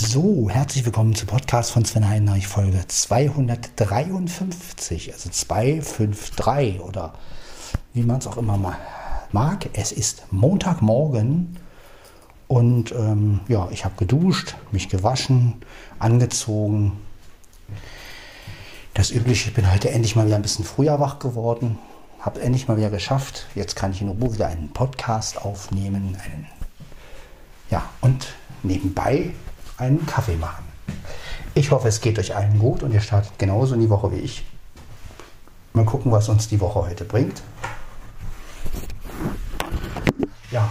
So, herzlich willkommen zu Podcast von Sven Heinrich, Folge 253, also 253 oder wie man es auch immer mag. Es ist Montagmorgen und ähm, ja, ich habe geduscht, mich gewaschen, angezogen. Das Übliche, ich bin heute endlich mal wieder ein bisschen früher wach geworden, habe endlich mal wieder geschafft. Jetzt kann ich in Ruhe wieder einen Podcast aufnehmen, einen, ja, und nebenbei einen Kaffee machen. Ich hoffe, es geht euch allen gut und ihr startet genauso in die Woche wie ich. Mal gucken, was uns die Woche heute bringt. Ja.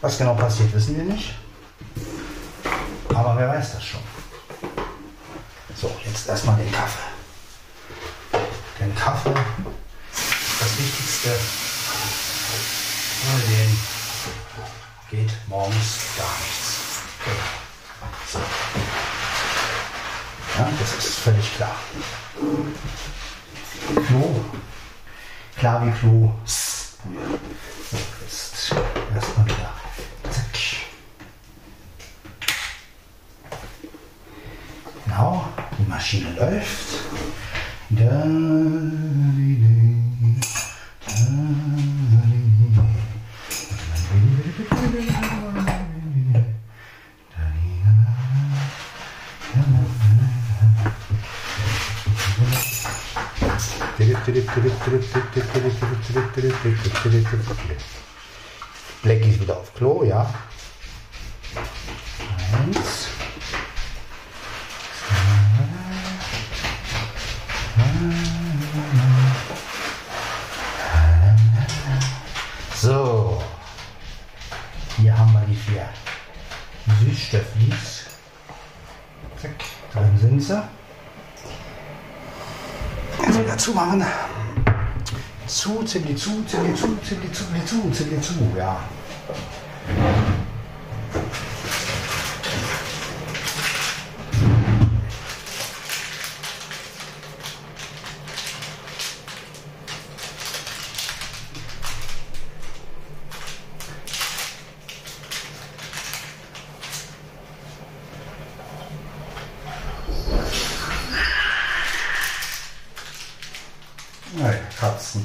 Was genau passiert, wissen wir nicht. Aber wer weiß das schon. So, jetzt erstmal den Kaffee. Den Kaffee das Wichtigste. Ohne den geht morgens gar nichts. So. Ja, das ist völlig klar. Klo. Klar wie Klo. So, jetzt erstmal wieder. Zack. Genau, die Maschine läuft. Da, Blackie ist wieder auf Klo, ja. Eins. So. Hier haben wir die vier Süßstofflis. Zack, drin sind sie. Also wieder zumachen. Zu, ziemlich zu, ziemlich zu, ziemlich zu, ziemlich zu, ziemlich zu, ja. Nein,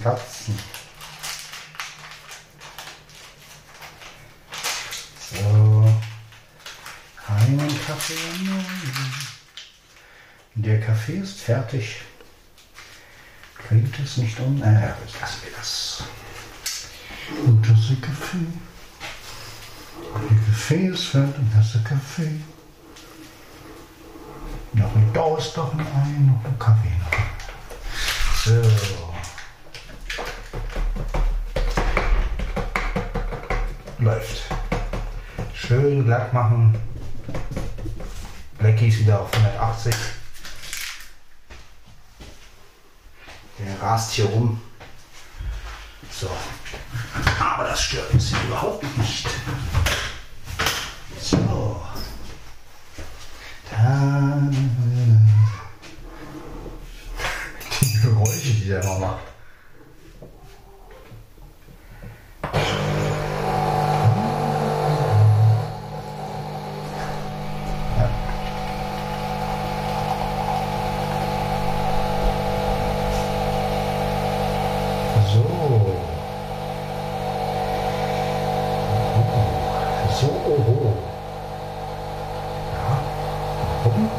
Katzen. So, einen Kaffee. Der Kaffee ist fertig. Klingt es nicht unerheblich. Lassen wir das. Und das ist Kaffee. Der Kaffee ist fertig. Das ist Kaffee. Noch ein Durst, noch ein Ei, noch ein Kaffee. Noch. So. Läuft. Schön glatt machen. Blackie ist wieder auf 180. Der rast hier rum. So. Aber das stört uns überhaupt nicht. So. Da. Die Geräusche, die der immer macht. So. Oh. So, oho. Ja. Mal gucken.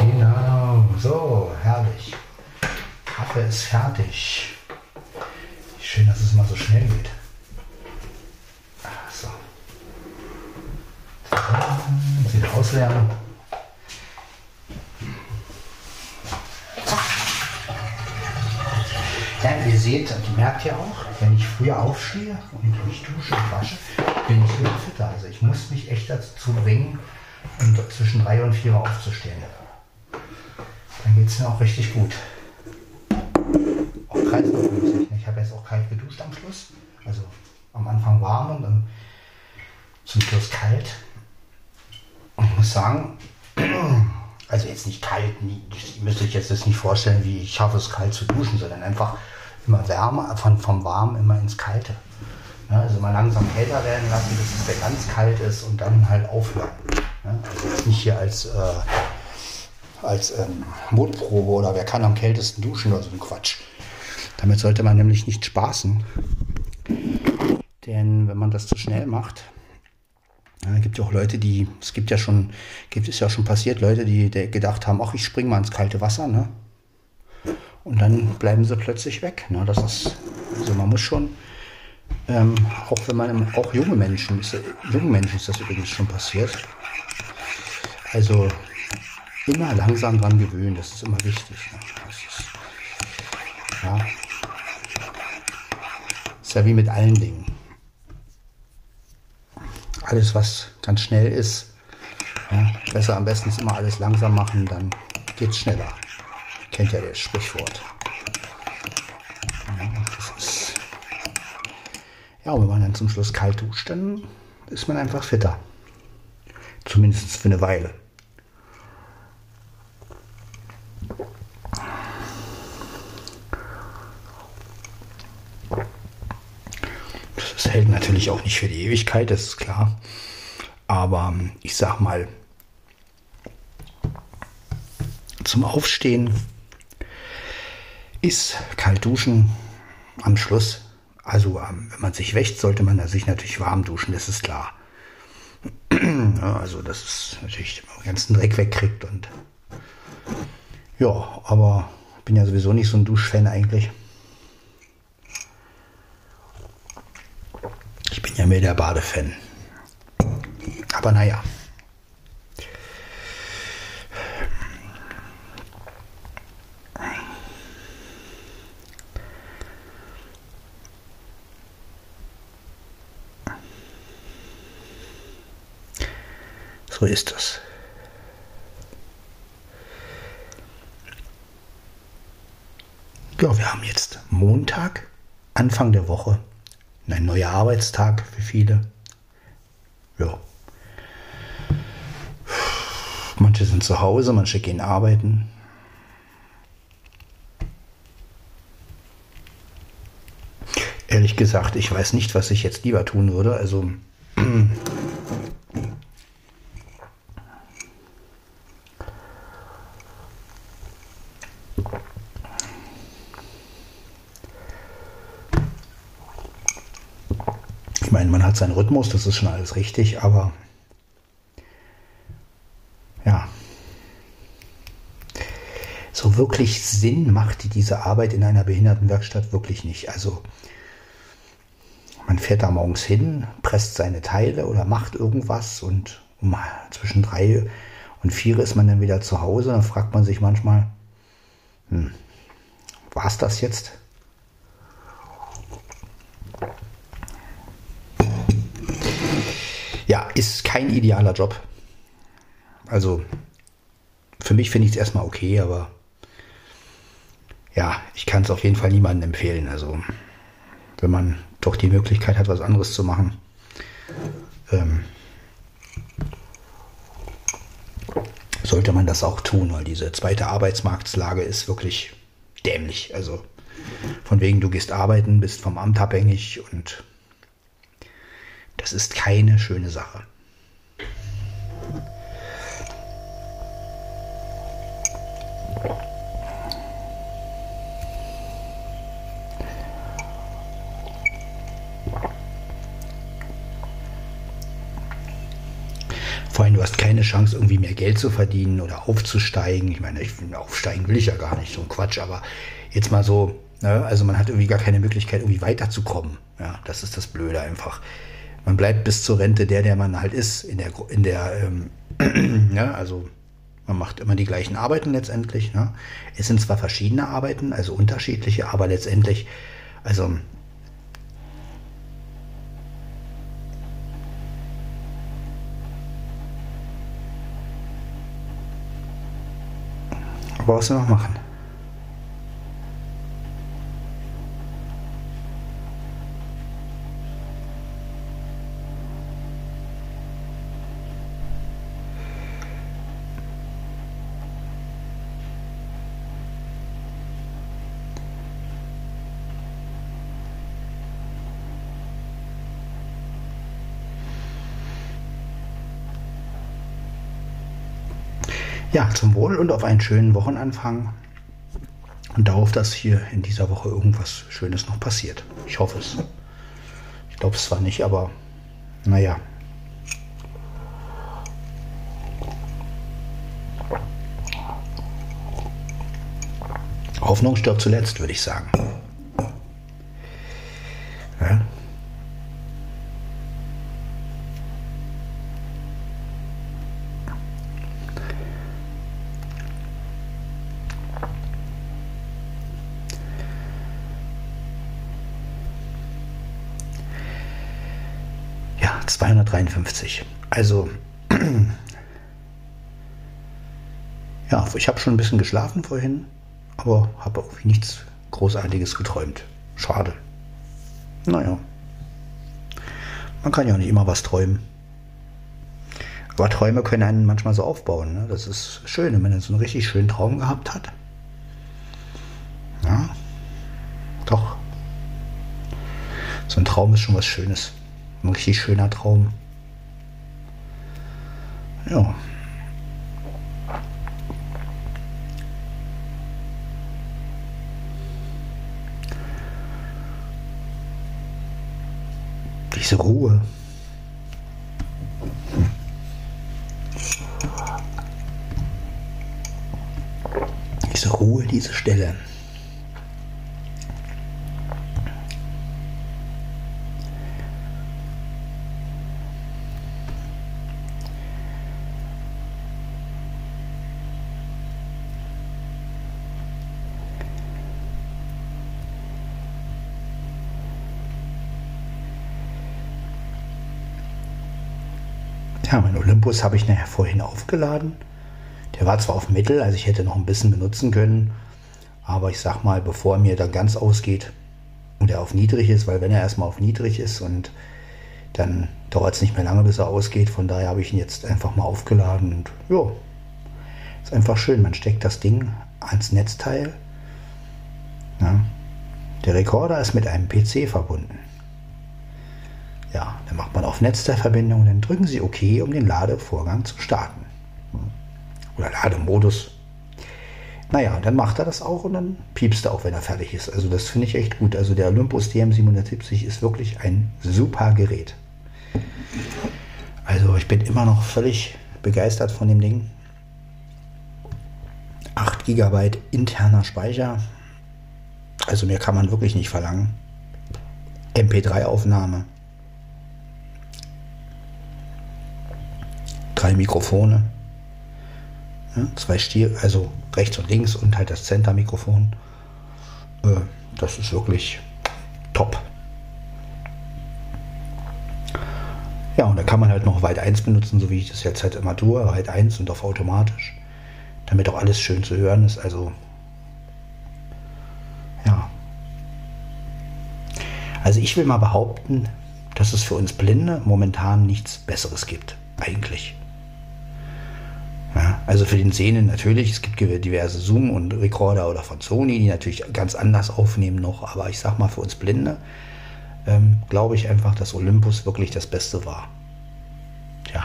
Genau, so, herrlich. Kaffee ist fertig. Schön, dass es mal so schnell geht. Ah, So. so. Wieder ausleeren. Ja, ihr seht merkt ja auch, wenn ich früher aufstehe und mich dusche und wasche, bin ich immer fitter. Also ich muss mich echt dazu bringen, um zwischen drei und vier aufzustehen. Dann geht es mir auch richtig gut. Auch kreislaufmäßig. Ich habe jetzt auch kalt geduscht am Schluss. Also am Anfang warm und dann zum Schluss kalt. Und ich muss sagen, also jetzt nicht kalt, nie- ihr müsst euch jetzt das nicht vorstellen, wie ich schaffe es kalt zu duschen, sondern einfach immer wärmer, von, vom Warmen immer ins Kalte. Ja, also mal langsam kälter werden lassen, bis es wieder ganz kalt ist und dann halt aufhören. Ja, also jetzt nicht hier als, äh, als ähm, Mutprobe oder wer kann am kältesten duschen oder so ein Quatsch. Damit sollte man nämlich nicht spaßen. Denn wenn man das zu schnell macht, ja, gibt ja auch Leute, die, es gibt ja schon, gibt es ja schon passiert, Leute, die, die gedacht haben, ach, ich springe mal ins kalte Wasser, ne? Und dann bleiben sie plötzlich weg. Ne? Das ist, also man muss schon, ähm, auch wenn man, auch junge Menschen, ist, jungen Menschen ist das übrigens schon passiert. Also immer langsam dran gewöhnen, das ist immer wichtig. Ne? Das ist, ja. ist ja wie mit allen Dingen alles, was ganz schnell ist, ja, besser am besten ist immer alles langsam machen, dann geht es schneller. Kennt ja das Sprichwort. Ja, wenn man dann zum Schluss kalt duscht, dann ist man einfach fitter. Zumindest für eine Weile. hält natürlich auch nicht für die Ewigkeit, das ist klar. Aber ähm, ich sag mal, zum Aufstehen ist kalt duschen am Schluss. Also ähm, wenn man sich wächt, sollte man sich natürlich warm duschen, das ist klar. ja, also das ist natürlich, den ganzen Dreck wegkriegt und ja, aber ich bin ja sowieso nicht so ein Duschfan eigentlich. bin ja mehr der Badefan. Aber naja. So ist das. Ja, wir haben jetzt Montag, Anfang der Woche ein neuer Arbeitstag für viele. Ja. Manche sind zu Hause, manche gehen arbeiten. Ehrlich gesagt, ich weiß nicht, was ich jetzt lieber tun würde. Also meine, man hat seinen Rhythmus, das ist schon alles richtig, aber ja, so wirklich Sinn macht diese Arbeit in einer Behindertenwerkstatt wirklich nicht. Also man fährt da morgens hin, presst seine Teile oder macht irgendwas und um zwischen drei und vier ist man dann wieder zu Hause. Dann fragt man sich manchmal, hm, war es das jetzt? Ist kein idealer Job. Also für mich finde ich es erstmal okay, aber ja, ich kann es auf jeden Fall niemandem empfehlen. Also wenn man doch die Möglichkeit hat, was anderes zu machen, ähm, sollte man das auch tun, weil diese zweite Arbeitsmarktslage ist wirklich dämlich. Also von wegen, du gehst arbeiten, bist vom Amt abhängig und das ist keine schöne Sache. Vor allem, du hast keine Chance, irgendwie mehr Geld zu verdienen oder aufzusteigen. Ich meine, ich, aufsteigen will ich ja gar nicht, so ein Quatsch, aber jetzt mal so, ne, also man hat irgendwie gar keine Möglichkeit, irgendwie weiterzukommen. Ja, das ist das Blöde einfach man bleibt bis zur Rente der, der man halt ist, in der, in der ähm, ja, also man macht immer die gleichen Arbeiten letztendlich. Ne? Es sind zwar verschiedene Arbeiten, also unterschiedliche, aber letztendlich, also was wir noch machen? Ja, zum Wohl und auf einen schönen Wochenanfang. Und darauf, dass hier in dieser Woche irgendwas Schönes noch passiert. Ich hoffe es. Ich glaube es zwar nicht, aber naja. Hoffnung stirbt zuletzt, würde ich sagen. 253. Also, ja, ich habe schon ein bisschen geschlafen vorhin aber habe irgendwie nichts Großartiges geträumt. Schade. Naja. Man kann ja nicht immer was träumen. Aber Träume können einen manchmal so aufbauen. Ne? Das ist schön, wenn man so einen richtig schönen Traum gehabt hat. Ja, doch. So ein Traum ist schon was Schönes. Ein richtig schöner Traum. Ja. diese Ruhe. Diese Ruhe, diese Stille. Ja, mein Olympus habe ich nachher vorhin aufgeladen. Der war zwar auf Mittel, also ich hätte noch ein bisschen benutzen können, aber ich sag mal, bevor mir dann ganz ausgeht und er auf niedrig ist, weil wenn er erstmal auf niedrig ist und dann dauert es nicht mehr lange, bis er ausgeht. Von daher habe ich ihn jetzt einfach mal aufgeladen und ja, ist einfach schön. Man steckt das Ding ans Netzteil. Ja. Der Rekorder ist mit einem PC verbunden. Ja, dann macht man auf Netzteilverbindung und dann drücken Sie OK, um den Ladevorgang zu starten. Oder Lademodus. Naja, dann macht er das auch und dann piepst er auch, wenn er fertig ist. Also das finde ich echt gut. Also der Olympus DM770 ist wirklich ein super Gerät. Also ich bin immer noch völlig begeistert von dem Ding. 8 GB interner Speicher. Also mehr kann man wirklich nicht verlangen. MP3-Aufnahme. Drei Mikrofone, ja, zwei Stier, also rechts und links und halt das Center-Mikrofon. Äh, das ist wirklich top. Ja, und da kann man halt noch Weit 1 benutzen, so wie ich das jetzt halt immer tue, Weit 1 und auf automatisch, damit auch alles schön zu hören ist. Also, ja. Also ich will mal behaupten, dass es für uns Blinde momentan nichts Besseres gibt, eigentlich. Ja, also für den Sehnen natürlich, es gibt diverse Zoom- und Rekorder oder von Sony, die natürlich ganz anders aufnehmen noch, aber ich sag mal für uns Blinde ähm, glaube ich einfach, dass Olympus wirklich das Beste war. Tja.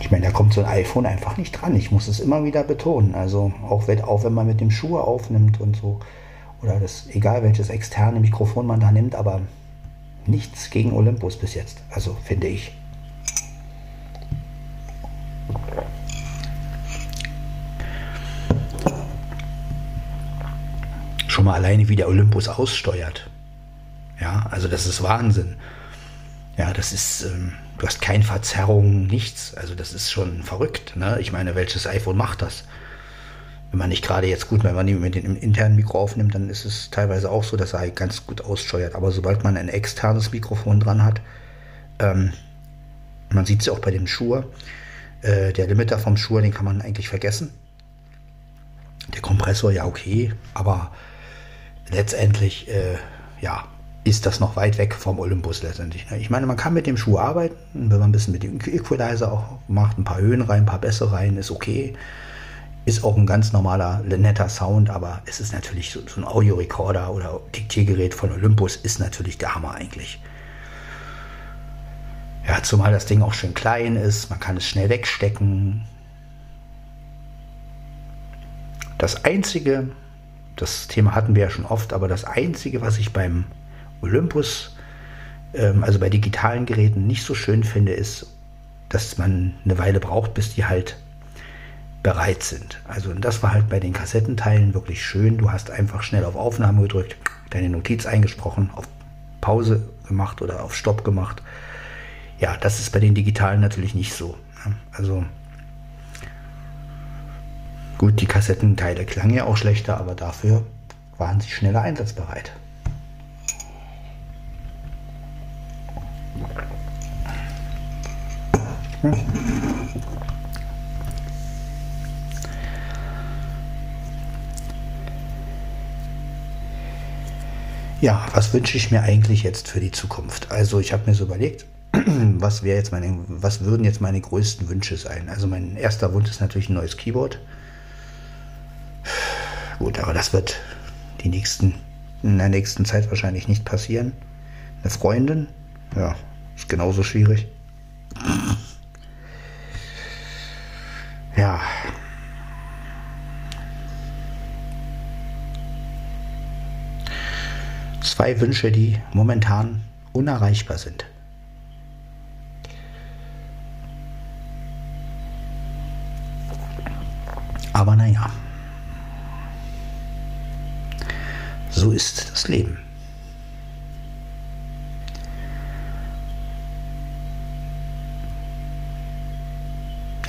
Ich meine, da kommt so ein iPhone einfach nicht dran. Ich muss es immer wieder betonen. Also auch wenn, auch wenn man mit dem Schuhe aufnimmt und so, oder das, egal welches externe Mikrofon man da nimmt, aber nichts gegen Olympus bis jetzt. Also finde ich. Schon mal alleine, wie der Olympus aussteuert. Ja, also das ist Wahnsinn. Ja, das ist, ähm, du hast keine Verzerrung, nichts. Also das ist schon verrückt. Ne? Ich meine, welches iPhone macht das? Wenn man nicht gerade jetzt gut, wenn man mit dem internen Mikro aufnimmt, dann ist es teilweise auch so, dass er ganz gut aussteuert. Aber sobald man ein externes Mikrofon dran hat, ähm, man sieht es ja auch bei dem Schuhe, äh, der Limiter vom Schuhe, den kann man eigentlich vergessen. Der Kompressor, ja okay, aber letztendlich, äh, ja, ist das noch weit weg vom Olympus letztendlich. Ne? Ich meine, man kann mit dem Schuh arbeiten, wenn man ein bisschen mit dem Equalizer auch macht, ein paar Höhen rein, ein paar Bässe rein, ist okay. Ist auch ein ganz normaler, netter Sound, aber es ist natürlich so, so ein Audiorekorder oder Diktiergerät von Olympus ist natürlich der Hammer eigentlich. Ja, zumal das Ding auch schön klein ist, man kann es schnell wegstecken. Das einzige, das Thema hatten wir ja schon oft, aber das einzige, was ich beim Olympus, ähm, also bei digitalen Geräten, nicht so schön finde, ist, dass man eine Weile braucht, bis die halt bereit sind. Also das war halt bei den Kassettenteilen wirklich schön. Du hast einfach schnell auf Aufnahme gedrückt, deine Notiz eingesprochen, auf Pause gemacht oder auf Stopp gemacht. Ja, das ist bei den digitalen natürlich nicht so. Also gut, die Kassettenteile klangen ja auch schlechter, aber dafür waren sie schneller einsatzbereit. Ja, was wünsche ich mir eigentlich jetzt für die Zukunft? Also ich habe mir so überlegt, was jetzt meine, was würden jetzt meine größten Wünsche sein? Also mein erster Wunsch ist natürlich ein neues Keyboard. Gut, aber das wird die nächsten, in der nächsten Zeit wahrscheinlich nicht passieren. Eine Freundin, ja, ist genauso schwierig. Ja, zwei Wünsche, die momentan unerreichbar sind. So ist das Leben.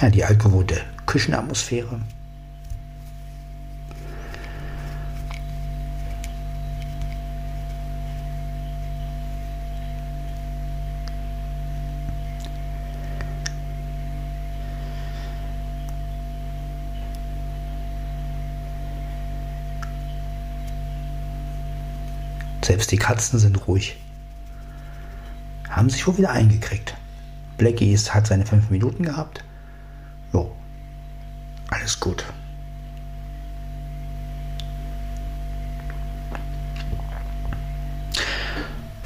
Ja, die altgewohnte Küchenatmosphäre. Selbst die Katzen sind ruhig. Haben sich wohl wieder eingekriegt. Blackie ist, hat seine fünf Minuten gehabt. Jo, alles gut.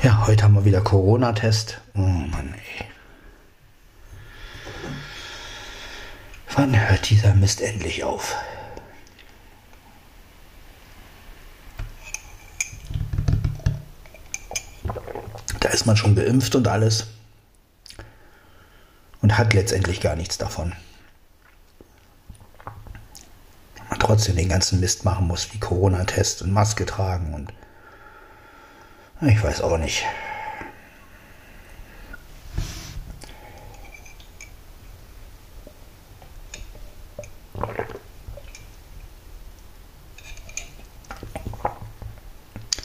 Ja, heute haben wir wieder Corona-Test. Oh Mann, ey. Wann hört dieser Mist endlich auf? Ist man schon geimpft und alles und hat letztendlich gar nichts davon. Man trotzdem den ganzen Mist machen muss, wie Corona-Test und Maske tragen und ich weiß auch nicht.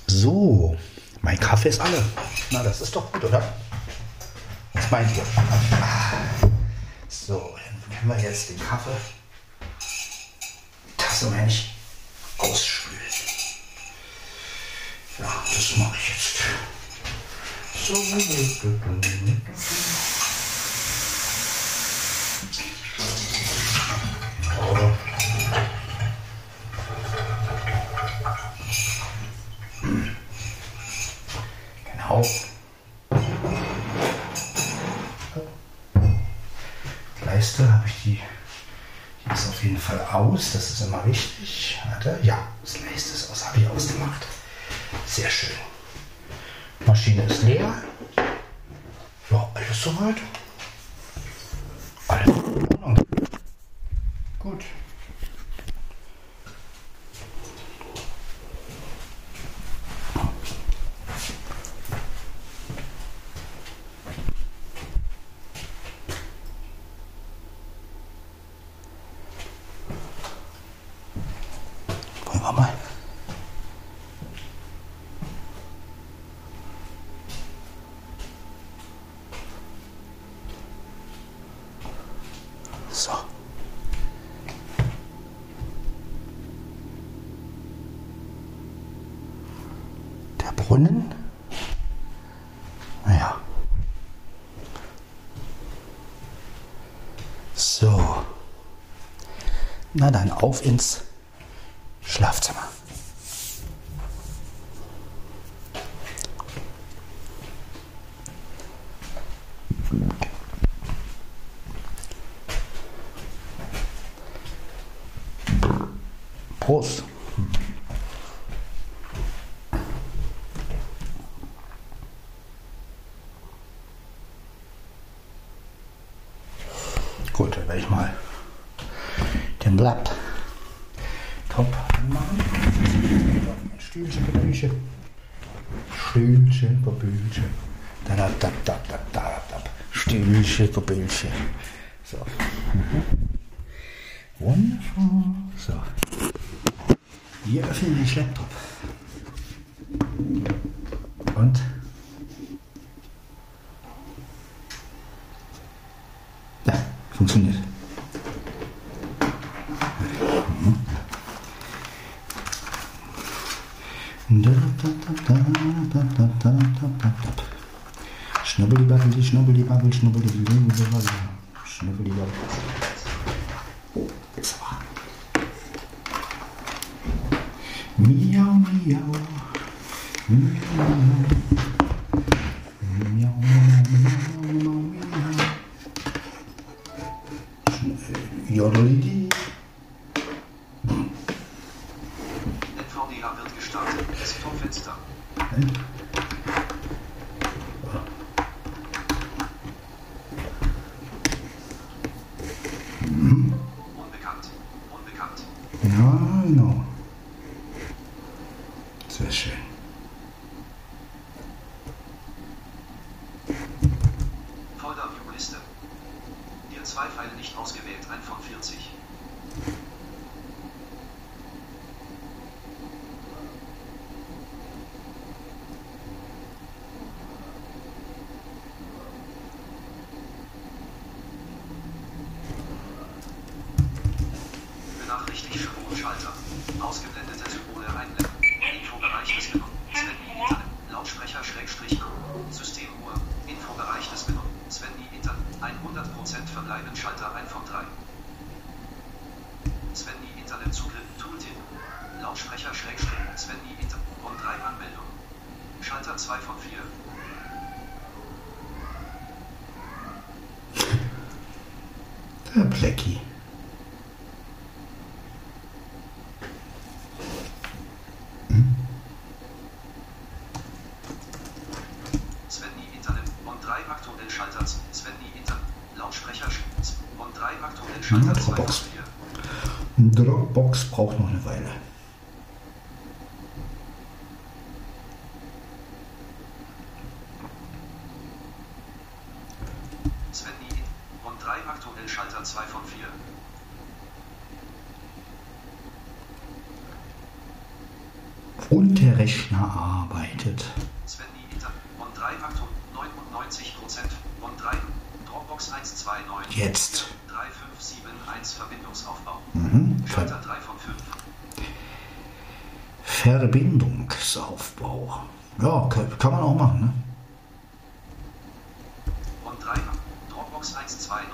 So, mein Kaffee ist alle. Na, das ist doch gut, oder? Was meint ihr? So, dann können wir jetzt den Kaffee, Tasse meine ich, ausspülen. Ja, das mache ich jetzt. So. aus. Das ist immer wichtig. Warte. Ja, das Leiste ist aus. Habe ich ausgemacht. Sehr schön. Maschine ist leer. Ja, alles soweit. Alles in Ordnung. Gut. Brunnen. Naja. So. Na dann auf ins Schlafzimmer. Prost. Gut, dann werde ich mal den Blatt top anmachen. Ein Stühlchen, Gebühlchen. Stühlchen, Gebühlchen. Da, da, da, da, da, da, da. Gebühlchen. So. Mhm. Wundervoll. So. Wir öffnen den Laptop. NVDA wird gestartet. Desktop-Fenster. Unbekannt. Unbekannt. Ja, genau. Sehr schön. Folder View Liste. Hier zwei Pfeile nicht ausgewählt. Ein von 40. Benachrichtigt Schalter. Ausgeblendete Symbole einblenden. Infobereich des Menü. Sven Internet. Lautsprecher Schrägstrich. Systemuhr. Infobereich des Menü. Sven Internet. 100% verbleiben Schalter 1 von 3. Sven Internetzugriff. Tooltip. Lautsprecher Schrägstrich. Sven Internet. Und 3 Anmeldungen. Schalter 2 von 4. Der Plecki. Svenny Internet und 3 aktuell Schalter Svenny Internet Lautsprecher Sch- und 3 aktuell Schalter 2 von Dropbox. 4 Dropbox braucht noch eine Weile. Svenny In- und 3 aktuell Schalter 2 von 4 Und der Rechner arbeitet. Svenny Internet und 3 aktuell 99% und 3 Dropbox 129 Jetzt. 3571 Verbindungsaufbau Mhm. Schalter 3 von 5 Verbindungsaufbau. Ja, kann, man auch machen, ne? und 3 Dropbox 129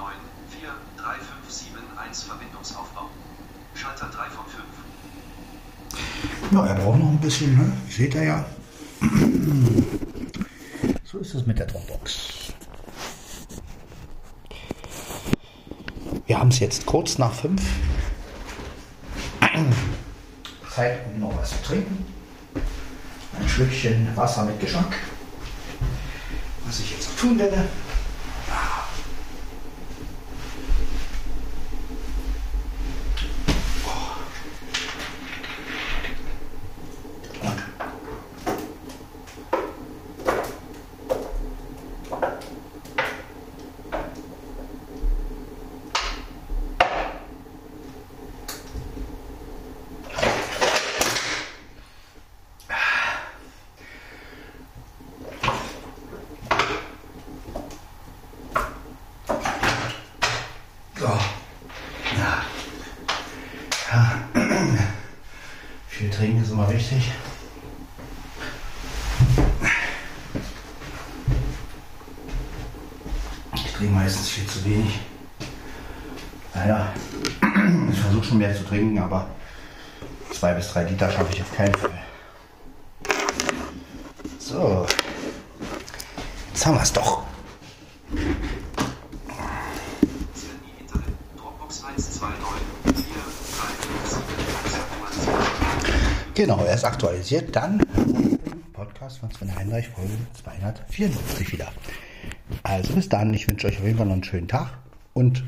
4 3571 Verbindungsaufbau Schalter 3 von 5 Ja, er braucht noch ein bisschen, ne? Seht ihr ja. So ist es mit der Dropbox. Wir haben es jetzt kurz nach fünf. Zeit, um noch was zu trinken. Ein Schlückchen Wasser mit Geschmack. Was ich jetzt tun werde. So. Ja. Ja. Viel trinken ist immer wichtig. Ich trinke meistens viel zu wenig. Naja, ich versuche schon mehr zu trinken, aber zwei bis drei Liter schaffe ich auf keinen Fall. So, jetzt haben wir es doch. Svenny Internet, Dropbox 129, 4, 3, 5, 7, 6, Genau, er ist aktualisiert. Dann Podcast von Sven Heinrich, Folge 254 wieder. Also bis dann, ich wünsche euch auf jeden Fall noch einen schönen Tag und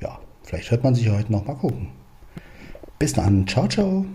ja, vielleicht hört man sich heute noch mal gucken. Bis dann, ciao, ciao.